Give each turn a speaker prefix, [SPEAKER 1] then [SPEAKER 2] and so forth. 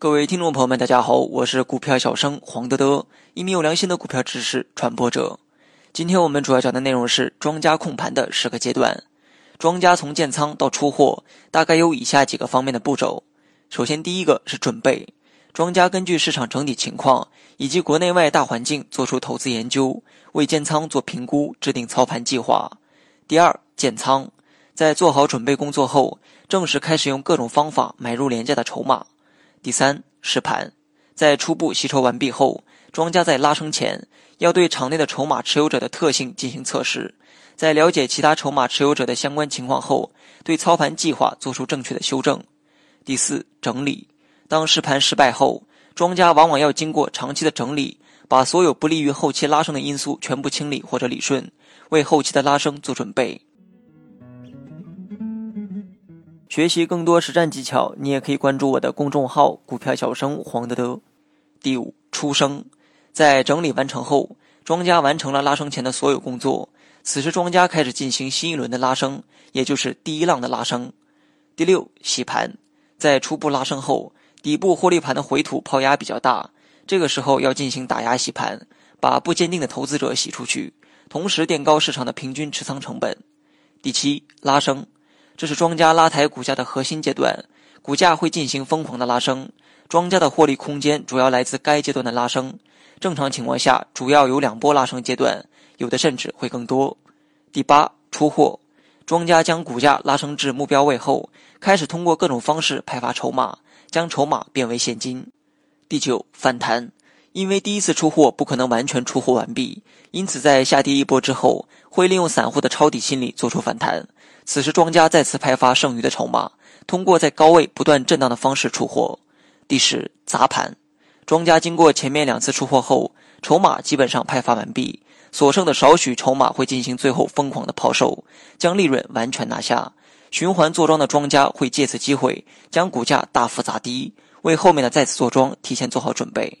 [SPEAKER 1] 各位听众朋友们，大家好，我是股票小生黄德德，一名有良心的股票知识传播者。今天我们主要讲的内容是庄家控盘的十个阶段。庄家从建仓到出货，大概有以下几个方面的步骤。首先，第一个是准备。庄家根据市场整体情况以及国内外大环境做出投资研究，为建仓做评估，制定操盘计划。第二，建仓，在做好准备工作后，正式开始用各种方法买入廉价的筹码。第三，试盘，在初步吸筹完毕后，庄家在拉升前要对场内的筹码持有者的特性进行测试，在了解其他筹码持有者的相关情况后，对操盘计划做出正确的修正。第四，整理，当试盘失败后，庄家往往要经过长期的整理，把所有不利于后期拉升的因素全部清理或者理顺，为后期的拉升做准备。学习更多实战技巧，你也可以关注我的公众号“股票小生黄德德”。第五，出生，在整理完成后，庄家完成了拉升前的所有工作，此时庄家开始进行新一轮的拉升，也就是第一浪的拉升。第六，洗盘，在初步拉升后，底部获利盘的回吐抛压比较大，这个时候要进行打压洗盘，把不坚定的投资者洗出去，同时垫高市场的平均持仓成本。第七，拉升。这是庄家拉抬股价的核心阶段，股价会进行疯狂的拉升，庄家的获利空间主要来自该阶段的拉升。正常情况下，主要有两波拉升阶段，有的甚至会更多。第八，出货，庄家将股价拉升至目标位后，开始通过各种方式派发筹码，将筹码变为现金。第九，反弹，因为第一次出货不可能完全出货完毕，因此在下跌一波之后，会利用散户的抄底心理做出反弹。此时，庄家再次派发剩余的筹码，通过在高位不断震荡的方式出货。第十，砸盘。庄家经过前面两次出货后，筹码基本上派发完毕，所剩的少许筹码会进行最后疯狂的抛售，将利润完全拿下。循环坐庄的庄家会借此机会将股价大幅砸低，为后面的再次坐庄提前做好准备。